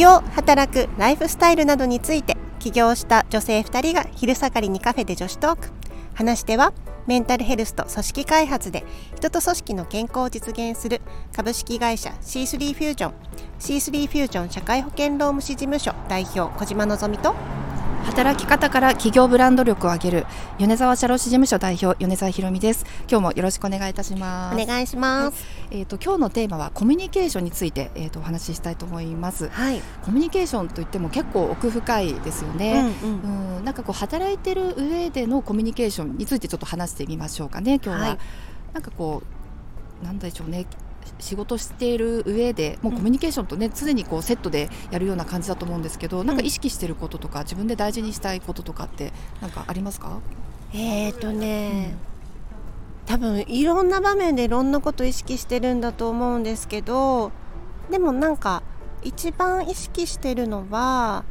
業働くライフスタイルなどについて起業した女性2人が昼下がりにカフェで女子トーク。話してはメンタルヘルスと組織開発で人と組織の健康を実現する株式会社 C3 フュージョン C3 フュージョン社会保険労務士事務所代表小島のぞみと働き方から企業ブランド力を上げる米沢社労士事務所代表米沢ひろみです。今日もよろしくお願いいたします。お願いします、はい、えっ、ー、と今日のテーマはコミュニケーションについてえっ、ー、とお話ししたいと思います。はい。コミュニケーションといっても結構奥深いですよね、うん、うん、なんかこう働いてる上でのコミュニケーションについてちょっと話してみましょうかね今日は、はい、なんかこうなんでしょうね仕事している上でもうコミュニケーションとね、常にこうセットでやるような感じだと思うんですけど、なんか意識してることとか自分で大事にしたいこととかってなんかありますか？えーとね、うん、多分いろんな場面でいろんなこと意識してるんだと思うんですけどでもなんか一番意識してるのは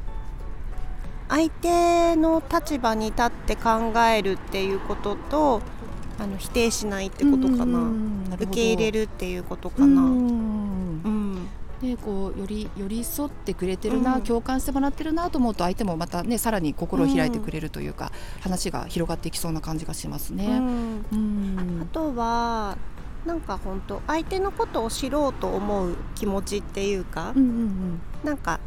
相手の立場に立って考えるっていうこととあの否定しないってことかな。受け入れるっていうことかな。うんね、こうより寄り添ってくれてるな、うん、共感してもらってるなと思うと相手もまたねさらに心を開いてくれるというか、うん、話が広がっていきそうな感じがしますね。うん、あとはなんか本当相手のことを知ろうと思う気持ちっていうか、うんうんうん、なんか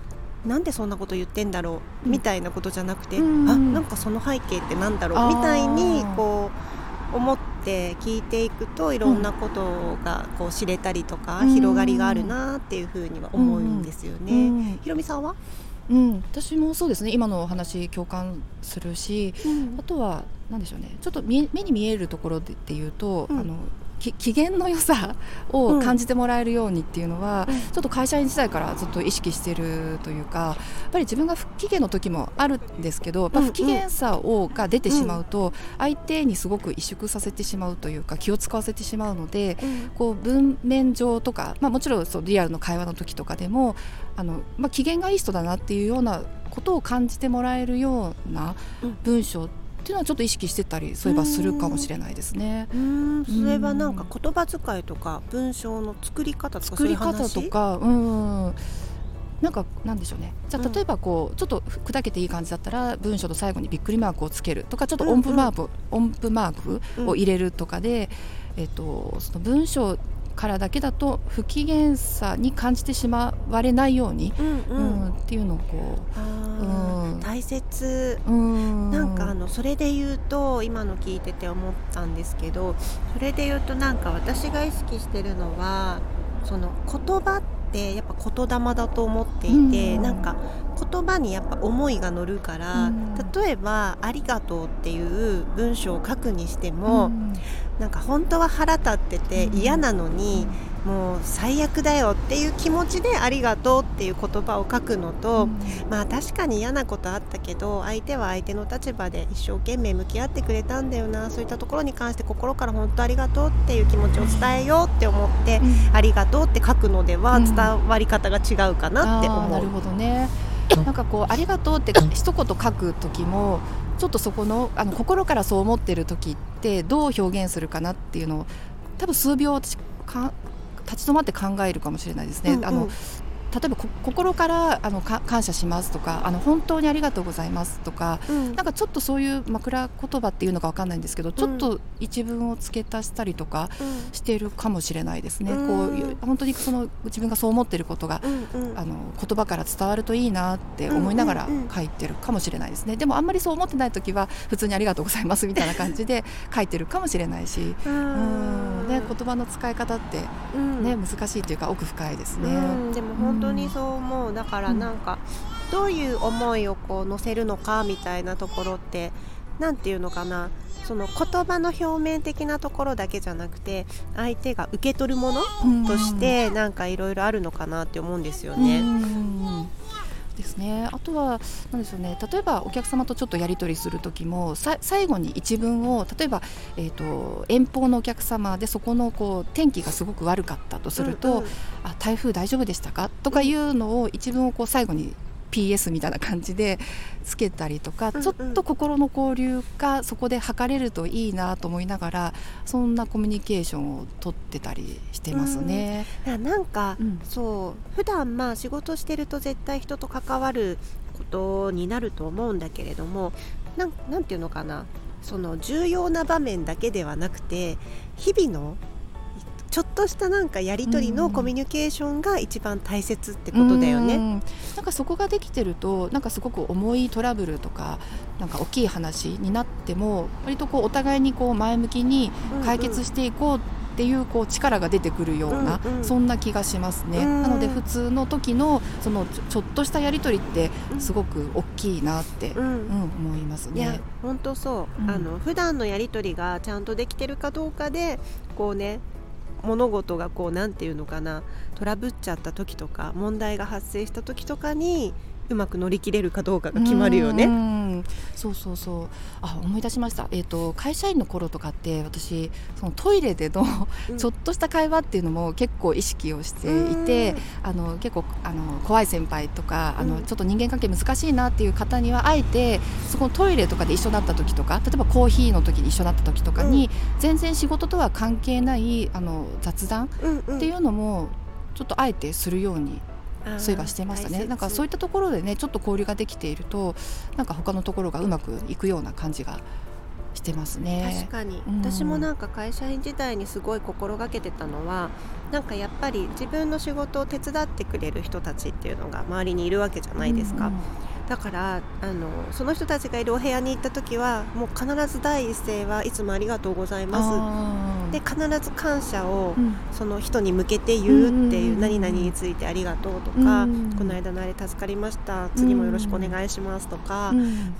なんでそんなこと言ってんだろう、みたいなことじゃなくて、うんうん、あなんかその背景ってなんだろうみたいにこう。思って聞いていくといろんなことがこう知れたりとか、広がりがあるなっていうふうには思うんですよね。ひろみさんは？うん、私もそうですね。今のお話共感するし、うん、あとは何でしょうね。ちょっと目に見えるところでっていうと、うん、あの機嫌の良さを感じてもらえるようにっていうのは、うん、ちょっと会社員時代からずっと意識してるというかやっぱり自分が不機嫌の時もあるんですけど、うん、不機嫌さをが出てしまうと、相手にすごく萎縮させてしまうというか気を使わせてしまうので、こう文面上とか、まあ、もちろんそうリアルの会話の時とかでもあの、まあ、機嫌がいい人だなっていうようなことを感じてもらえるような文章ってっていうのはちょっと意識してたりそういえばするかもしれないですね。うん。それはなんか言葉遣いとか文章の作り方とか作り方とかうん。なんかなんでしょうね。じゃあ例えばこう、ちょっと砕けていい感じだったら文章の最後にびっくりマークをつけるとかちょっと音符マーク、音符マークを入れるとかで、えっと、その文章からだけだと不機嫌さに感じてしまわれないように、うんうん、うん、っていうのをこう、うん、大切、うん、なんかあのそれで言うと今の聞いてて思ったんですけどそれで言うとなんか私が意識してるのはその言葉ってやっぱ言霊だと思っていて、うん、なんか言葉にやっぱ思いが乗るから、うん、例えば「ありがとう」っていう文章を書くにしても、うん、なんか本当は腹立ってて嫌なのに、もう最悪だよっていう気持ちでありがとうっていう言葉を書くのと、うん、まあ確かに嫌なことあったけど相手は相手の立場で一生懸命向き合ってくれたんだよなそういったところに関して心から本当ありがとうっていう気持ちを伝えようって思って、うん、ありがとうって書くのでは伝わり方が違うかなって思う。なるほどね。なんかこうありがとうって一言書く時もちょっとそこのあの心からそう思ってる時ってどう表現するかなっていうのを多分数秒私か立ち止まって考えるかもしれないですね。うんうん、あの例えば心からあの感謝しますとかあの本当にありがとうございますとか、うん、なんかちょっとそういう枕言葉っていうのか分かんないんですけど、ちょっと一文を付け足したりとかしているかもしれないですね、うん、こう本当にその自分がそう思っていることが、うんうん、あの言葉から伝わるといいなって思いながら書いてるかもしれないですね、でもあんまりそう思ってない時は普通にありがとうございますみたいな感じで書いてるかもしれないし、うん。ね、言葉の使い方ってね、難しいというか奥深いですね。でも本当にそう思う。だからなんか、どういう思いをこう乗せるのかみたいなところって何て言うのかな。その言葉の表面的なところだけじゃなくて相手が受け取るものとしてなんかいろいろあるのかなって思うんですよね。ですね。あとはなんでしょうね。例えばお客様とちょっとやり取りする時も最後に一文を例えば、えーと、遠方のお客様でそこのこう天気がすごく悪かったとすると、うんうん、あ台風大丈夫でしたか？とかいうのを一文をこう最後に PS みたいな感じでつけたりとか、うんうん、ちょっと心の交流がそこで図れるといいなと思いながらそんなコミュニケーションをとってたりしてますね。うん、なんか、うん、そう普段まあ仕事してると絶対人と関わることになると思うんだけれどもなんなんていうのかな。その重要な場面だけではなくて日々のちょっとしたなんかやり取りのコミュニケーションが一番大切ってことだよね。ん。なんかそこができてるとなんかすごく重いトラブルとかなんか大きい話になっても割とこうお互いにこう前向きに解決していこうっていうこう力が出てくるような、うんうん、そんな気がしますね。なので普通の時のそのちょっとしたやり取りってすごく大きいなって、うん、うん、思いますね。本当そう、うん、あの普段のやり取りがちゃんとできてるかどうかでこうね物事がこう何て言うのかなトラブっちゃった時とか問題が発生した時とかにうまく乗り切れるかどうかが決まるよね。うそうそうそう。あ思い出しました、えーと、会社員の頃とかって私そのトイレでのちょっとした会話っていうのも結構意識をしていて、あの結構あの怖い先輩とかあのちょっと人間関係難しいなっていう方にはあえてそこのトイレとかで一緒になった時とか例えばコーヒーの時に一緒になった時とかに、全然仕事とは関係ないあの雑談っていうのもちょっとあえてするようにそういえばしてましたね。なんかそういったところでねちょっと交流ができているとなんか他のところがうまくいくような感じがしてますね。確かに、うん、私もなんか会社員時代にすごい心がけてたのはなんかやっぱり自分の仕事を手伝ってくれる人たちっていうのが周りにいるわけじゃないですか、うんうんだからあのその人たちがいるお部屋に行った時はもう必ず第一声はいつもありがとうございます。で必ず感謝をその人に向けて言うっていう、何々についてありがとうとか、この間のあれ助かりました次もよろしくお願いしますとか、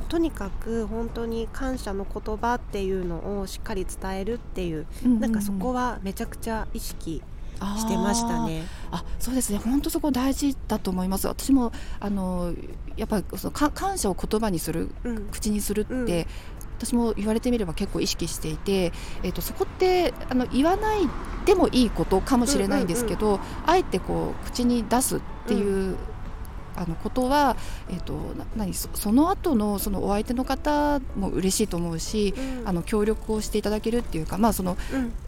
とにかく本当に感謝の言葉っていうのをしっかり伝えるっていう、なんかそこはめちゃくちゃ意識してましたね。あそうですね。本当そこ大事だと思います。私もあのやっぱりその感謝を言葉にする、うん、口にするって、うん、私も言われてみれば結構意識していて、えーと、そこってあの言わないでもいいことかもしれないんですけど、あえてこう口に出すっていうあのことは、えーと、何そその後のそのお相手の方も嬉しいと思うし、うん、あの協力をしていただけるっていうか、まあその、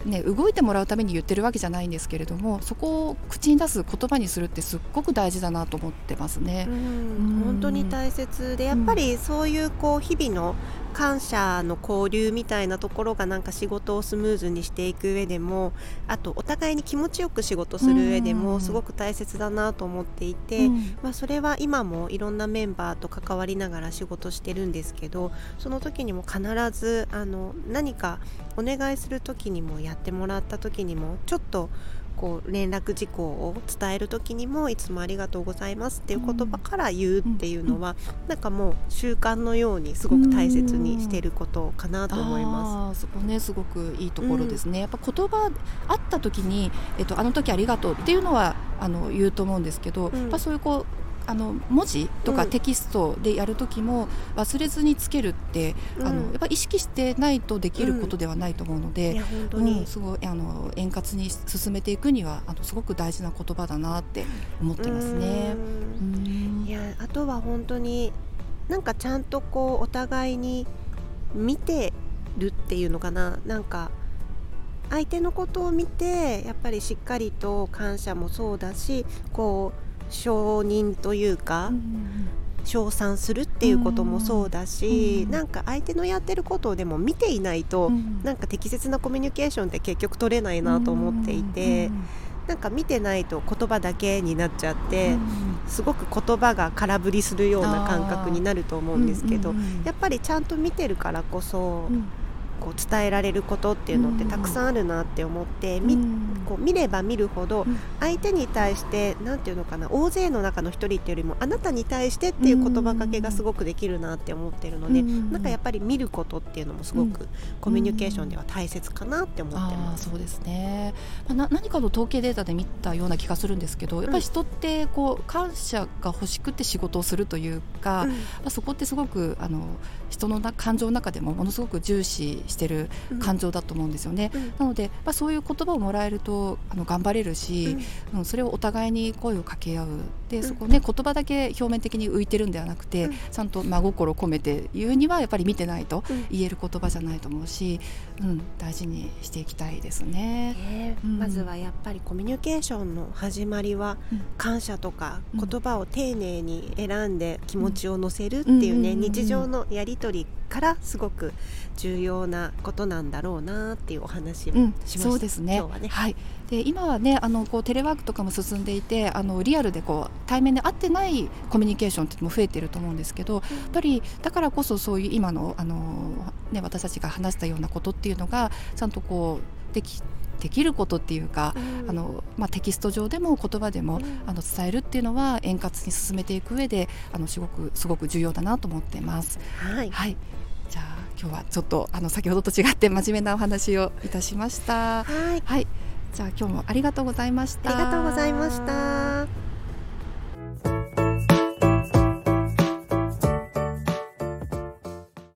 うん、ね、動いてもらうために言ってるわけじゃないんですけれどもそこを口に出す言葉にするってすっごく大事だなと思ってますね。うん、本当に大切でやっぱりそういうこう日々の感謝の交流みたいなところがなんか仕事をスムーズにしていく上でもあとお互いに気持ちよく仕事する上でもすごく大切だなと思っていて、まあ、それは今もいろんなメンバーと関わりながら仕事してるんですけどその時にも必ずあの何かお願いする時にもやってもらった時にもちょっとこう連絡事項を伝える時にもいつもありがとうございますっていう言葉から言うっていうのは、うん、なんかもう習慣のようにすごく大切にしていることかなと思います。そこねすごくいいところですね。うん、やっぱ言葉あった時にえっとあの時ありがとうっていうのはあの言うと思うんですけど、うん、やっぱそういうこうあの文字とかテキストでやる時も忘れずにつけるって、うん、あのやっぱ意識してないとできることではないと思うので、うん、うん、すごいあの円滑に進めていくにはあのすごく大事な言葉だなって思ってますね。いやあとは本当になんかちゃんとこうお互いに見てるっていうのかな。なんか相手のことを見てやっぱりしっかりと感謝もそうだしこう承認というか、称賛するっていうこともそうだし、うん、なんか相手のやってることをでも見ていないと、うん、なんか適切なコミュニケーションって結局取れないなと思っていて、うん、なんか見てないと言葉だけになっちゃって、すごく言葉が空振りするような感覚になると思うんですけど、やっぱりちゃん。と見てるからこそ。こう伝えられることっていうのってたくさんあるなって思って、みこう見れば見るほど相手に対して何て言うのかな大勢の中の1人っていうよりもあなたに対してっていう言葉かけがすごくできるなって思ってるので、なんかやっぱり見ることっていうのもすごくコミュニケーションでは大切かなって思ってます。そうですね、まあ、何かの統計データで見たような気がするんですけどやっぱり人ってこう感謝が欲しくて仕事をするというか、まあ、そこってすごくあの人の感情の中でもものすごく重視してる感情だと思うんですよね。うん、なので、まあ、そういう言葉をもらえるとあの頑張れるし、うん、それをお互いに声を掛け合うでそこね、言葉だけ表面的に浮いてるんではなくて、ちゃんと真心込めて言うにはやっぱり見てないと言える言葉じゃないと思うし、うん、大事にしていきたいですね、え。ー、まずはやっぱりコミュニケーションの始まりは感謝とか言葉を丁寧に選んで気持ちを乗せるっていうね、日常のやり取りからすごく重要なことなんだろうなっていうお話をしました、そうですね、ね、はい。で今はねあのこうテレワークとかも進んでいてあのリアルでこう対面で会ってないコミュニケーションっても増えてると思うんですけどやっぱりだからこそそういう今のあの、ね、私たちが話したようなことっていうのがちゃんとこうできできることっていうか、うん、あのまあ、テキスト上でも言葉でも、うん、あの伝えるっていうのは円滑に進めていく上であのすごくすごく重要だなと思っています。はい、はい、じゃあ今日はちょっとあの先ほどと違って真面目なお話をいたしました。はい、はい、じゃあ今日もありがとうございました。ありがとうございました。